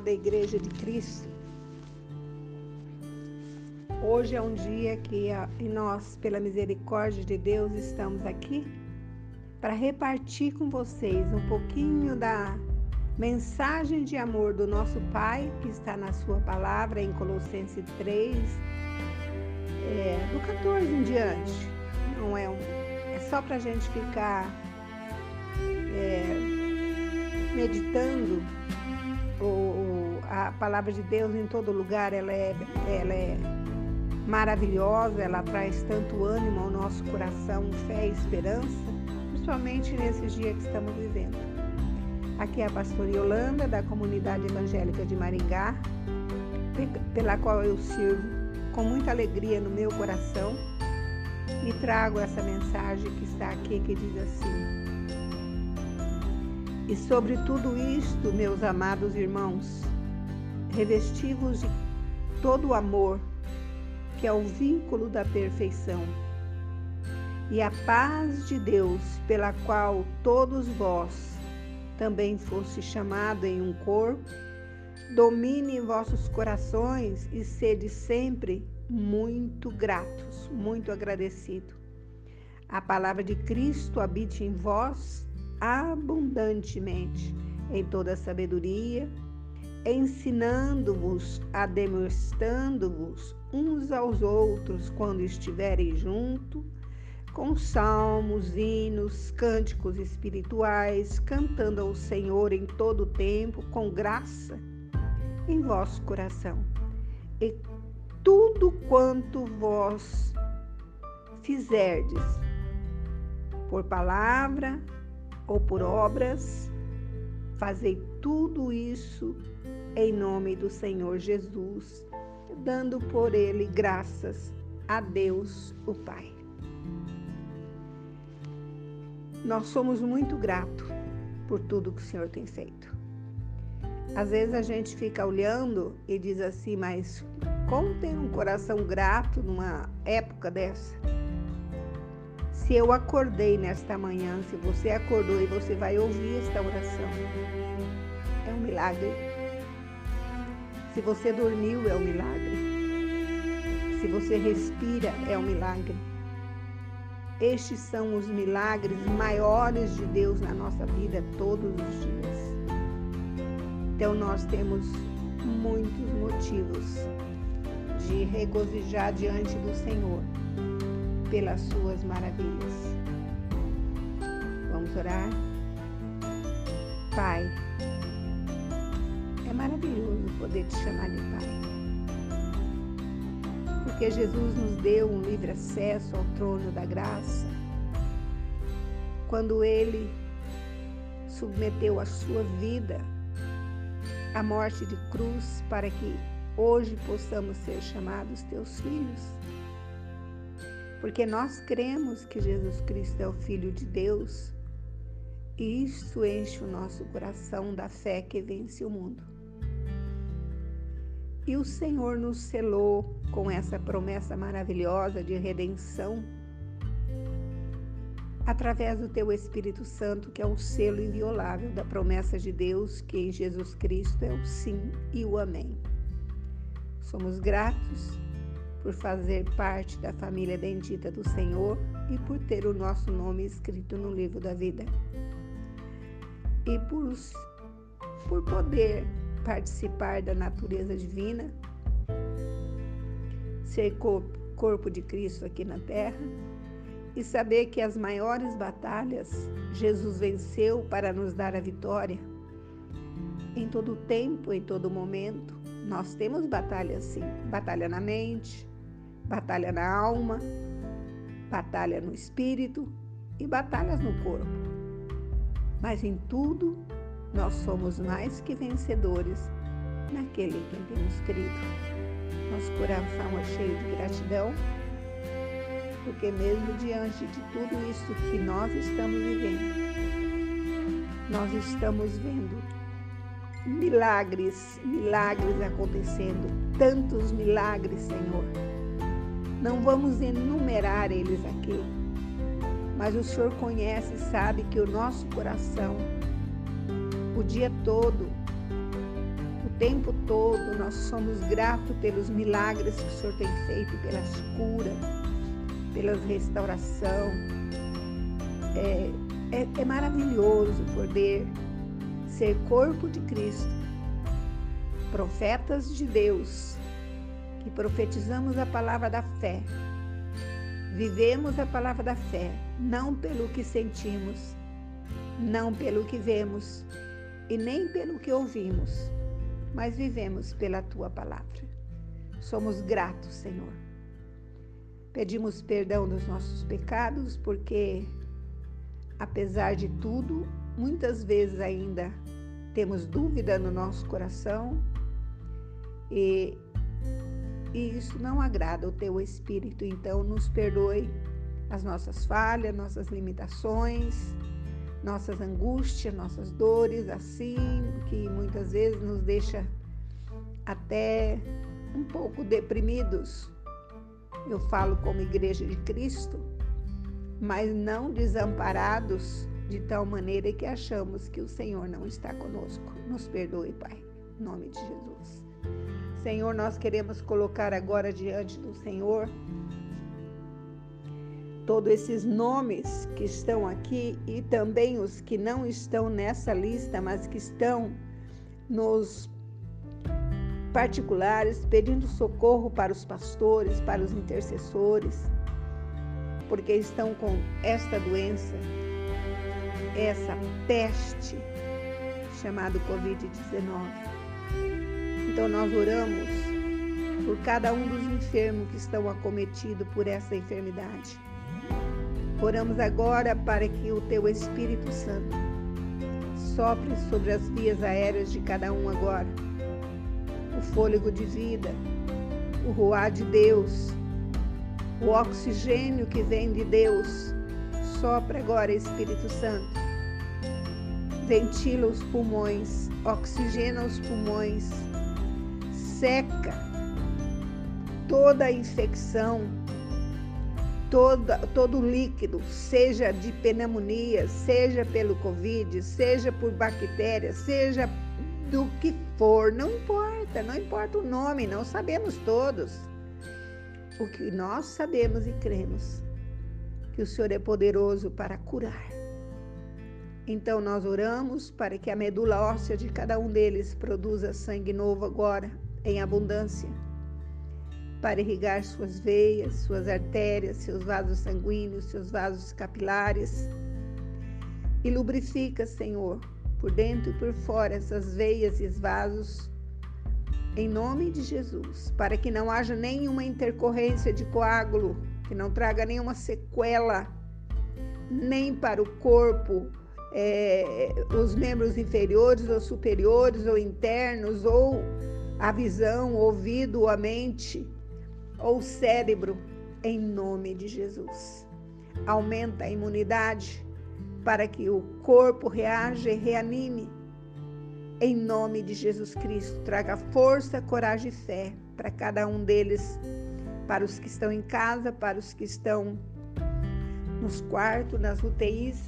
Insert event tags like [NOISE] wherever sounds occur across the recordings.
Amada Igreja de Cristo, hoje é um dia que nós, pela misericórdia de Deus, estamos aqui para repartir com vocês um pouquinho da mensagem de amor do nosso Pai, que está na Sua palavra em Colossenses 3, é, do 14 em diante. Não é, um, é só para a gente ficar. É, meditando o, a palavra de Deus em todo lugar, ela é, ela é maravilhosa, ela traz tanto ânimo ao nosso coração, fé e esperança, principalmente nesses dias que estamos vivendo. Aqui é a pastora Yolanda, da comunidade evangélica de Maringá, pela qual eu sirvo com muita alegria no meu coração e trago essa mensagem que está aqui que diz assim: e sobre tudo isto, meus amados irmãos, revestivos de todo o amor, que é o vínculo da perfeição, e a paz de Deus, pela qual todos vós também foste chamado em um corpo, domine em vossos corações e sede sempre muito gratos, muito agradecido. A palavra de Cristo habite em vós abundantemente em toda sabedoria, ensinando-vos, ademostrando-vos uns aos outros quando estiverem juntos, com salmos, hinos, cânticos espirituais, cantando ao Senhor em todo o tempo, com graça em vosso coração. E tudo quanto vós fizerdes, por palavra, ou por obras, fazei tudo isso em nome do Senhor Jesus, dando por ele graças a Deus, o Pai. Nós somos muito gratos por tudo que o Senhor tem feito. Às vezes a gente fica olhando e diz assim, mas como ter um coração grato numa época dessa? Se eu acordei nesta manhã, se você acordou e você vai ouvir esta oração, milagre. Se você dormiu, é um milagre. Se você respira, é um milagre. Estes são os milagres maiores de Deus na nossa vida todos os dias. Então nós temos muitos motivos de regozijar diante do Senhor pelas suas maravilhas. Vamos orar? Pai, é maravilhoso poder te chamar de Pai. Porque Jesus nos deu um livre acesso ao trono da graça. Quando Ele submeteu a sua vida à morte de cruz para que hoje possamos ser chamados teus filhos porque nós cremos que Jesus Cristo é o Filho de Deus e isso enche o nosso coração da fé que vence o mundo. E o Senhor nos selou com essa promessa maravilhosa de redenção através do teu Espírito Santo, que é o selo inviolável da promessa de Deus, que em Jesus Cristo é o sim e o amém. Somos gratos por fazer parte da família bendita do Senhor e por ter o nosso nome escrito no livro da vida. E por, por poder participar da natureza divina, ser corpo, de Cristo aqui na terra e saber que as maiores batalhas Jesus venceu para nos dar a vitória. Em todo tempo, em todo momento, nós temos batalha sim, batalha na mente, batalha na alma, batalha no espírito e batalhas no corpo. Mas em tudo nós somos mais que vencedores naquele em quem temos crido. Nosso coração é cheio de gratidão, porque mesmo diante de tudo isso que nós estamos vivendo, nós estamos vendo milagres, milagres acontecendo, tantos milagres, Senhor não vamos enumerar eles aqui, mas o Senhor conhece e sabe que o nosso coração o dia todo, o tempo todo. Nós somos gratos pelos milagres que o Senhor tem feito, pelas curas, pelas restauração. É, é, é maravilhoso poder ser corpo de Cristo, profetas de Deus, que profetizamos a palavra da fé, vivemos a palavra da fé, não pelo que sentimos, não pelo que vemos e nem pelo que ouvimos, mas vivemos pela tua palavra. Somos gratos, Senhor. Pedimos perdão dos nossos pecados, porque, apesar de tudo, muitas vezes ainda temos dúvida no nosso coração e, e isso não agrada o teu espírito. Então, nos perdoe as nossas falhas, nossas limitações, nossas angústias, nossas dores, assim que muitas vezes nos deixa até um pouco deprimidos. Eu falo como igreja de Cristo, mas não desamparados de tal maneira que achamos que o Senhor não está conosco. Nos perdoe, Pai, em nome de Jesus. Senhor, nós queremos colocar agora diante do Senhor todos esses nomes que estão aqui e também os que não estão nessa lista, mas que estão nos particulares, pedindo socorro para os pastores, para os intercessores, porque estão com esta doença, essa peste chamada Covid-19. Então nós oramos por cada um dos enfermos que estão acometidos por essa enfermidade. Oramos agora para que o teu Espírito Santo sopre sobre as vias aéreas de cada um agora. O fôlego de vida, o ruar de Deus, o oxigênio que vem de Deus. Sopra agora, Espírito Santo. Ventila os pulmões, oxigena os pulmões, seca toda a infecção, toda, todo líquido, seja de pneumonia, seja pelo Covid, seja por bactérias, seja do que for, não importa, não importa o nome, não sabemos todos. O que nós sabemos e cremos, que o Senhor é poderoso para curar. Então nós oramos para que a medula óssea de cada um deles produza sangue novo agora, em abundância para irrigar suas veias, suas artérias, seus vasos sanguíneos, seus vasos capilares. E lubrifica, Senhor, por dentro e por fora essas veias e vasos, em nome de Jesus, para que não haja nenhuma intercorrência de coágulo, que não traga nenhuma sequela, nem para o corpo, é, os membros inferiores ou superiores ou internos, ou a visão, o ouvido, a mente ou cérebro, em nome de Jesus. Aumenta a imunidade para que o corpo reaja e reanime. Em nome de Jesus Cristo, traga força, coragem e fé para cada um deles, para os que estão em casa, para os que estão nos quartos, nas UTIs,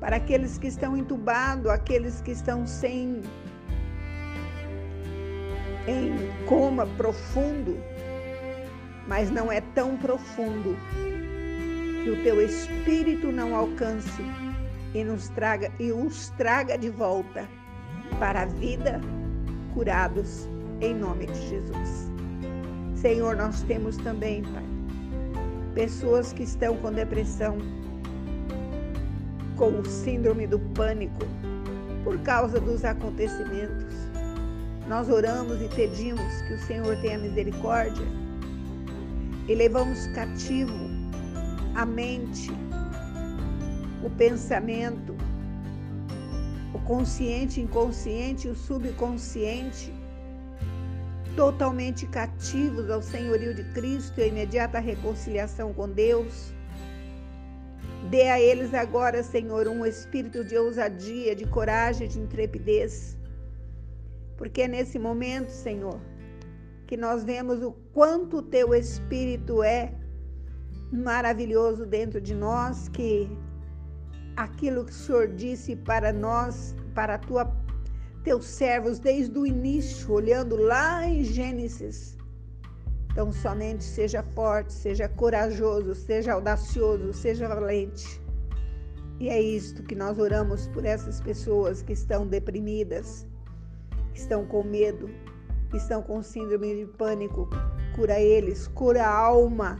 para aqueles que estão entubados, aqueles que estão sem em coma profundo, mas não é tão profundo que o teu espírito não alcance e nos traga e os traga de volta para a vida curados em nome de Jesus. Senhor, nós temos também, Pai, pessoas que estão com depressão, com síndrome do pânico por causa dos acontecimentos. Nós oramos e pedimos que o Senhor tenha misericórdia e levamos cativo a mente, o pensamento, o consciente, inconsciente e o subconsciente, totalmente cativos ao senhorio de Cristo e a imediata reconciliação com Deus. Dê a eles agora, Senhor, um espírito de ousadia, de coragem, de intrepidez. Porque é nesse momento, Senhor, que nós vemos o quanto o teu Espírito é maravilhoso dentro de nós, que aquilo que o Senhor disse para nós, para tua, teus servos desde o início, olhando lá em Gênesis. Então, somente seja forte, seja corajoso, seja audacioso, seja valente. E é isto que nós oramos por essas pessoas que estão deprimidas, que estão com medo, estão com síndrome de pânico. Cura eles, cura a alma,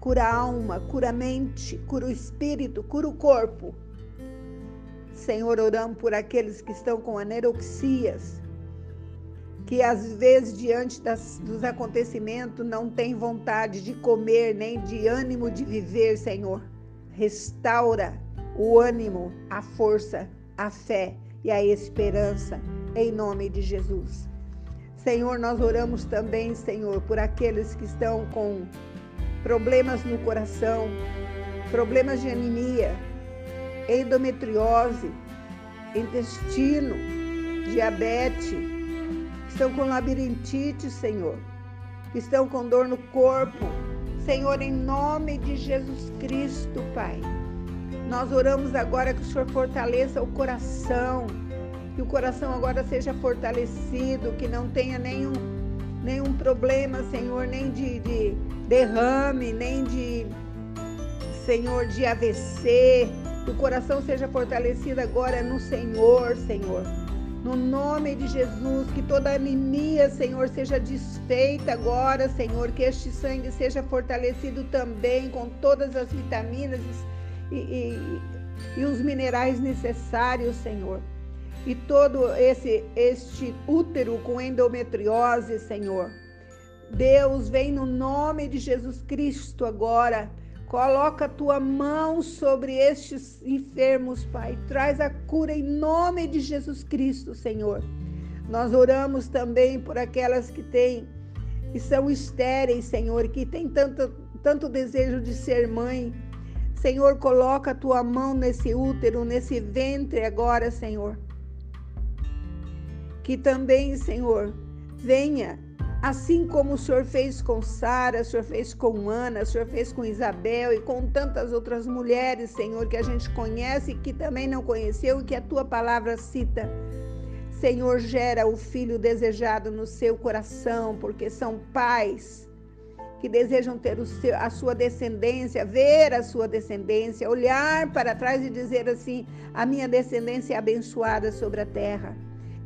cura a alma, cura a mente, cura o espírito, cura o corpo. Senhor, oramos por aqueles que estão com aneroxias, que às vezes, diante das, dos acontecimentos, não têm vontade de comer, nem de ânimo de viver, Senhor. Restaura o ânimo, a força, a fé e a esperança, em nome de Jesus. Senhor, nós oramos também, Senhor, por aqueles que estão com problemas no coração, problemas de anemia, endometriose, intestino, diabetes, que estão com labirintite, Senhor, que estão com dor no corpo. Senhor, em nome de Jesus Cristo, Pai. Nós oramos agora que o Senhor fortaleça o coração, que o coração agora seja fortalecido, que não tenha nenhum, nenhum problema, Senhor, nem de, de derrame, nem de, Senhor, de AVC. Que o coração seja fortalecido agora no Senhor, Senhor. No nome de Jesus, que toda anemia, Senhor, seja desfeita agora, Senhor. Que este sangue seja fortalecido também com todas as vitaminas e, e, e os minerais necessários, Senhor. E todo esse este útero com endometriose, Senhor. Deus, vem no nome de Jesus Cristo agora. Coloca a tua mão sobre estes enfermos, Pai. Traz a cura em nome de Jesus Cristo, Senhor. Nós oramos também por aquelas que têm que são estéreis, Senhor, que têm tanto, tanto desejo de ser mãe, Senhor, coloca a tua mão nesse útero, nesse ventre agora, Senhor. Que também, Senhor, venha, assim como o Senhor fez com Sara, o Senhor fez com Ana, o Senhor fez com Isabel e com tantas outras mulheres, Senhor, que a gente conhece e que também não conheceu e que a tua palavra cita. Senhor, gera o filho desejado no seu coração, porque são pais que desejam ter seu, a sua descendência, ver a sua descendência, olhar para trás e dizer assim: a minha descendência é abençoada sobre a terra.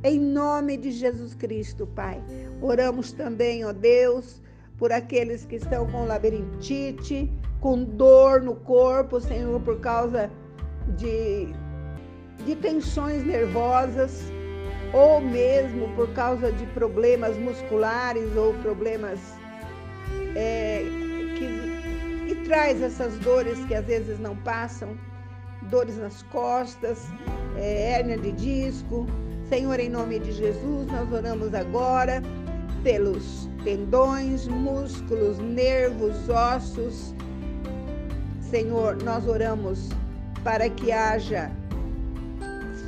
Em nome de Jesus Cristo, Pai. Oramos também, ó Deus, por aqueles que estão com labirintite, com dor no corpo, Senhor, por causa de, de tensões nervosas, ou mesmo por causa de problemas musculares ou problemas é, que, que traz essas dores que às vezes não passam, dores nas costas, é, hérnia de disco. Senhor, em nome de Jesus, nós oramos agora pelos tendões, músculos, nervos, ossos. Senhor, nós oramos para que haja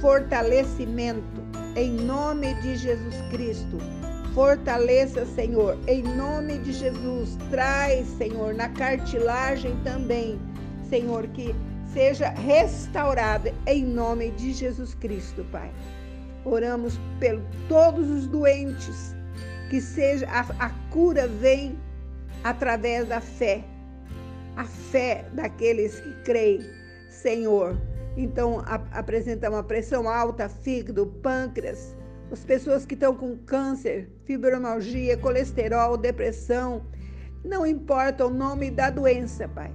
fortalecimento em nome de Jesus Cristo Fortaleça, Senhor, em nome de Jesus. Traz, Senhor, na cartilagem também, Senhor, que seja restaurada em nome de Jesus Cristo, Pai. Oramos por todos os doentes, que seja a, a cura vem através da fé, a fé daqueles que creem, Senhor. Então a, apresenta uma pressão alta, fígado, pâncreas, as pessoas que estão com câncer, fibromialgia, colesterol, depressão, não importa o nome da doença, Pai.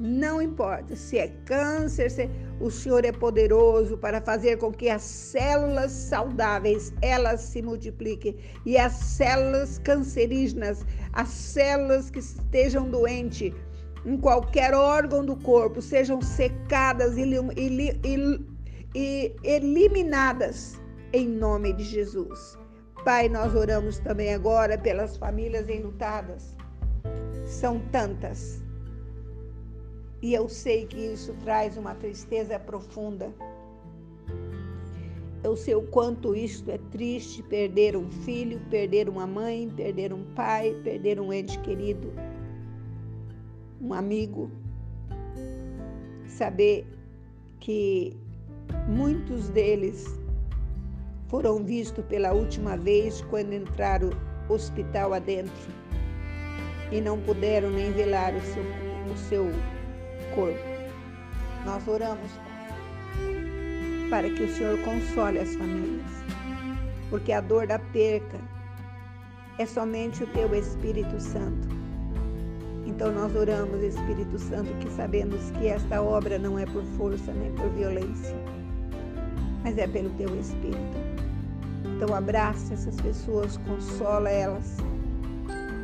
Não importa se é câncer, se o Senhor é poderoso para fazer com que as células saudáveis elas se multipliquem e as células cancerígenas, as células que estejam doentes em qualquer órgão do corpo sejam secadas e, e, e, e eliminadas em nome de Jesus. Pai, nós oramos também agora pelas famílias enlutadas. São tantas. E eu sei que isso traz uma tristeza profunda. Eu sei o quanto isto é triste perder um filho, perder uma mãe, perder um pai, perder um ente querido, um amigo. Saber que muitos deles foram vistos pela última vez quando entraram hospital adentro e não puderam nem velar o seu, o seu corpo. Nós oramos, Pai, para que o Senhor console as famílias, porque a dor da perca é somente o Teu Espírito Santo. Então nós oramos, Espírito Santo, que sabemos que esta obra não é por força nem por violência, mas é pelo Teu Espírito. Então abraça essas pessoas, consola elas,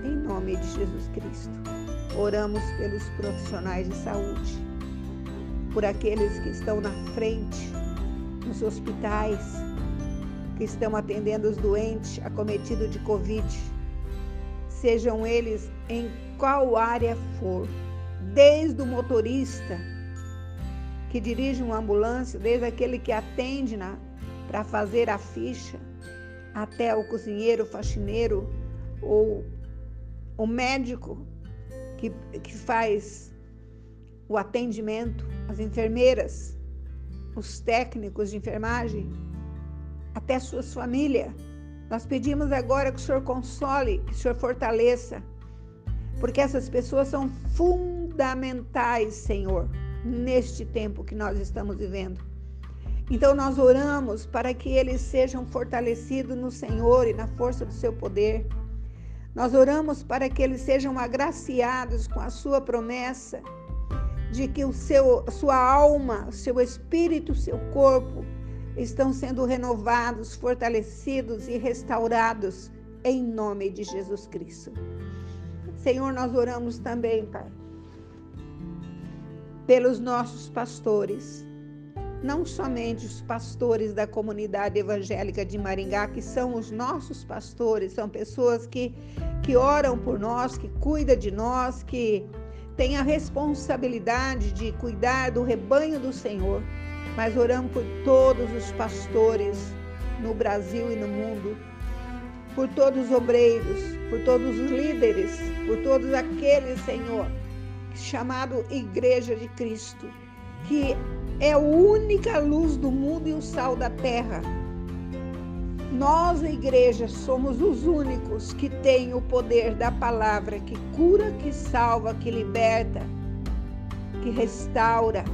em nome de Jesus Cristo. Oramos pelos profissionais de saúde, por aqueles que estão na frente, nos hospitais, que estão atendendo os doentes acometidos de Covid, sejam eles em qual área for, desde o motorista que dirige uma ambulância, desde aquele que atende para fazer a ficha, até o cozinheiro, faxineiro ou o médico que, que faz o atendimento, as enfermeiras, os técnicos de enfermagem, até suas famílias. Nós pedimos agora que o Senhor console, que o Senhor fortaleça, porque essas pessoas são fundamentais, Senhor, neste tempo que nós estamos vivendo. Então nós oramos para que eles sejam fortalecidos no Senhor e na força do seu poder. Nós oramos para que eles sejam agraciados com a sua promessa de que o seu, sua alma, seu espírito, seu corpo estão sendo renovados, fortalecidos e restaurados em nome de Jesus Cristo. Senhor, nós oramos também, Pai, pelos nossos pastores não somente os pastores da comunidade evangélica de Maringá, que são os nossos pastores, são pessoas que, que oram por nós, que cuidam de nós, que têm a responsabilidade de cuidar do rebanho do Senhor, mas oramos por todos os pastores no Brasil e no mundo, por todos os obreiros, por todos os líderes, por todos aqueles, Senhor, chamado Igreja de Cristo, que é a única luz do mundo e o sal da terra. Nós, a igreja, somos os únicos que têm o poder da palavra que cura, que salva, que liberta, que restaura.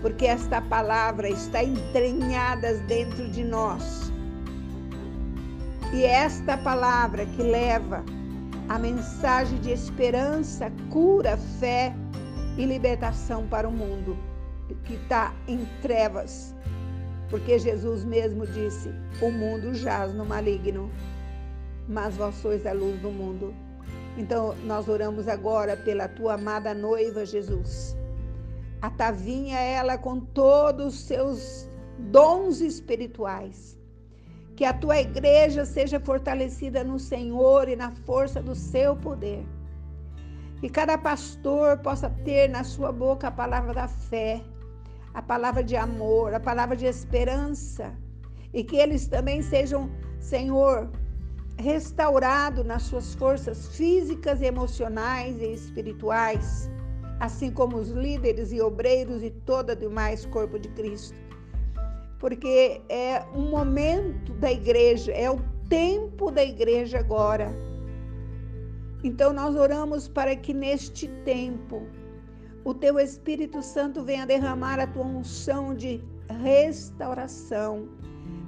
Porque esta palavra está entranhada dentro de nós. E esta palavra que leva a mensagem de esperança, cura, fé e libertação para o mundo que está em trevas, porque Jesus mesmo disse: O mundo jaz no maligno, mas vós sois a luz do mundo. Então, nós oramos agora pela tua amada noiva Jesus. A Tavinha, ela com todos os seus dons espirituais. Que a tua igreja seja fortalecida no Senhor e na força do seu poder. Que cada pastor possa ter na sua boca a palavra da fé, a palavra de amor, a palavra de esperança, e que eles também sejam, Senhor, restaurados nas suas forças físicas, emocionais e espirituais, assim como os líderes e obreiros e todo o demais corpo de Cristo. Porque é um momento da igreja, é o tempo da igreja agora. Então nós oramos para que neste tempo o teu Espírito Santo venha derramar a tua unção de restauração.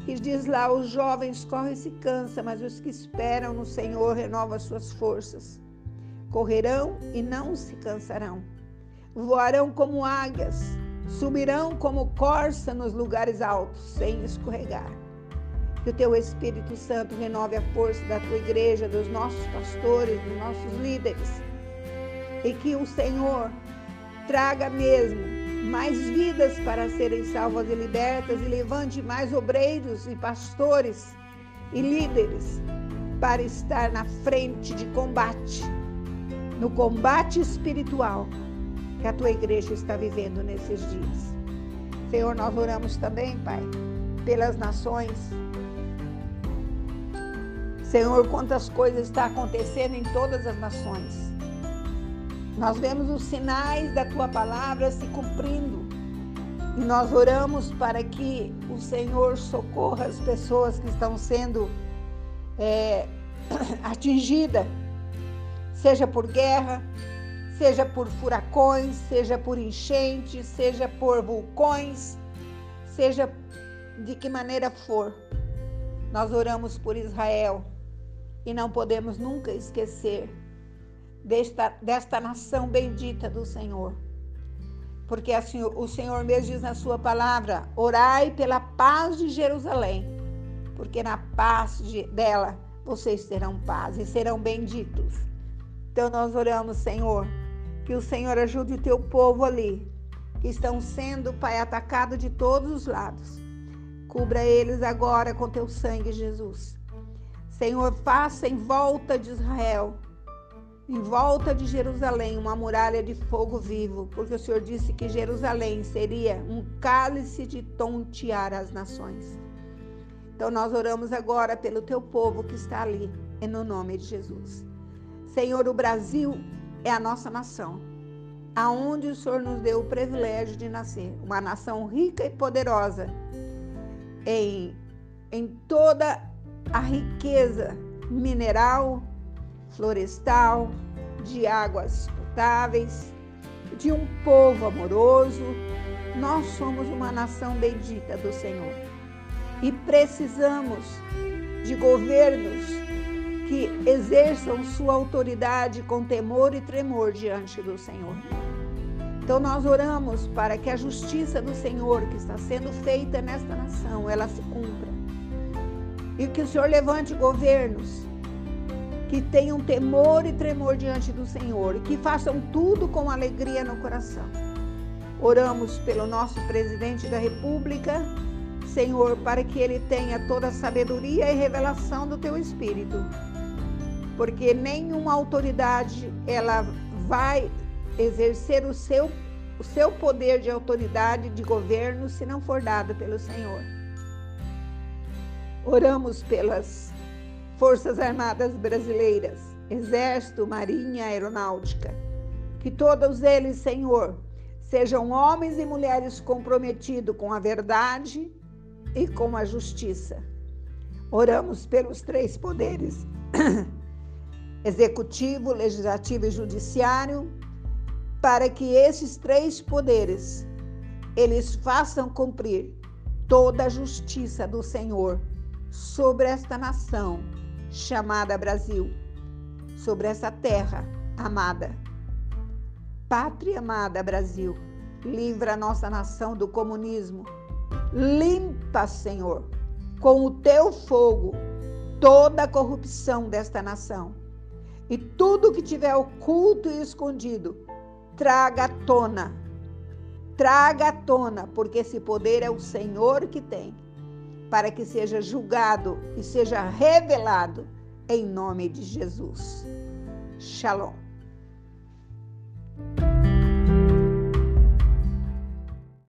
Que diz lá: os jovens correm e se cansam, mas os que esperam no Senhor renovam as suas forças. Correrão e não se cansarão. Voarão como águias, subirão como corça nos lugares altos, sem escorregar. Que o teu Espírito Santo renove a força da tua igreja, dos nossos pastores, dos nossos líderes. E que o Senhor traga mesmo mais vidas para serem salvas e libertas e levante mais obreiros e pastores e líderes para estar na frente de combate, no combate espiritual que a tua igreja está vivendo nesses dias. Senhor, nós oramos também, Pai, pelas nações. Senhor, quantas coisas estão acontecendo em todas as nações. Nós vemos os sinais da tua palavra se cumprindo. E nós oramos para que o Senhor socorra as pessoas que estão sendo é, [CLEARS THROAT] atingidas, seja por guerra, seja por furacões, seja por enchentes, seja por vulcões, seja de que maneira for. Nós oramos por Israel e não podemos nunca esquecer desta, desta nação bendita do Senhor. Porque assim, o Senhor mesmo diz na sua palavra: orai pela paz de Jerusalém, porque na paz de, dela vocês terão paz e serão benditos. Então nós oramos, Senhor, que o Senhor ajude o teu povo ali, que estão sendo, Pai, atacados de todos os lados. Cubra eles agora com teu sangue, Jesus. Senhor, faça em volta de Israel em volta de Jerusalém uma muralha de fogo vivo, porque o Senhor disse que Jerusalém seria um cálice de tontear as nações. Então nós oramos agora pelo teu povo que está ali, e no nome de Jesus. Senhor, o Brasil é a nossa nação, aonde o Senhor nos deu o privilégio de nascer, uma nação rica e poderosa em, em toda a riqueza mineral, florestal, de águas potáveis, de um povo amoroso. Nós somos uma nação bendita do Senhor e precisamos de governos que exerçam sua autoridade com temor e tremor diante do Senhor. Então nós oramos para que a justiça do Senhor que está sendo feita nesta nação, ela se cumpra. E que o Senhor levante governos que tenham temor e tremor diante do Senhor e que façam tudo com alegria no coração. Oramos pelo nosso presidente da República, Senhor, para que ele tenha toda a sabedoria e revelação do teu espírito. Porque nenhuma autoridade ela vai exercer o seu o seu poder de autoridade de governo se não for dado pelo Senhor. Oramos pelas Forças Armadas Brasileiras, Exército, Marinha, Aeronáutica. Que todos eles, Senhor, sejam homens e mulheres comprometidos com a verdade e com a justiça. Oramos pelos três poderes: [CLEARS THROAT] executivo, legislativo e judiciário, para que esses três poderes eles façam cumprir toda a justiça do Senhor sobre esta nação chamada Brasil, sobre essa terra amada. Pátria amada Brasil, livra a nossa nação do comunismo. Limpa, Senhor, com o teu fogo toda a corrupção desta nação. E tudo que tiver oculto e escondido, traga à tona. Traga à tona, porque esse poder é o Senhor que tem para que seja julgado e seja revelado em nome de Jesus. Shalom.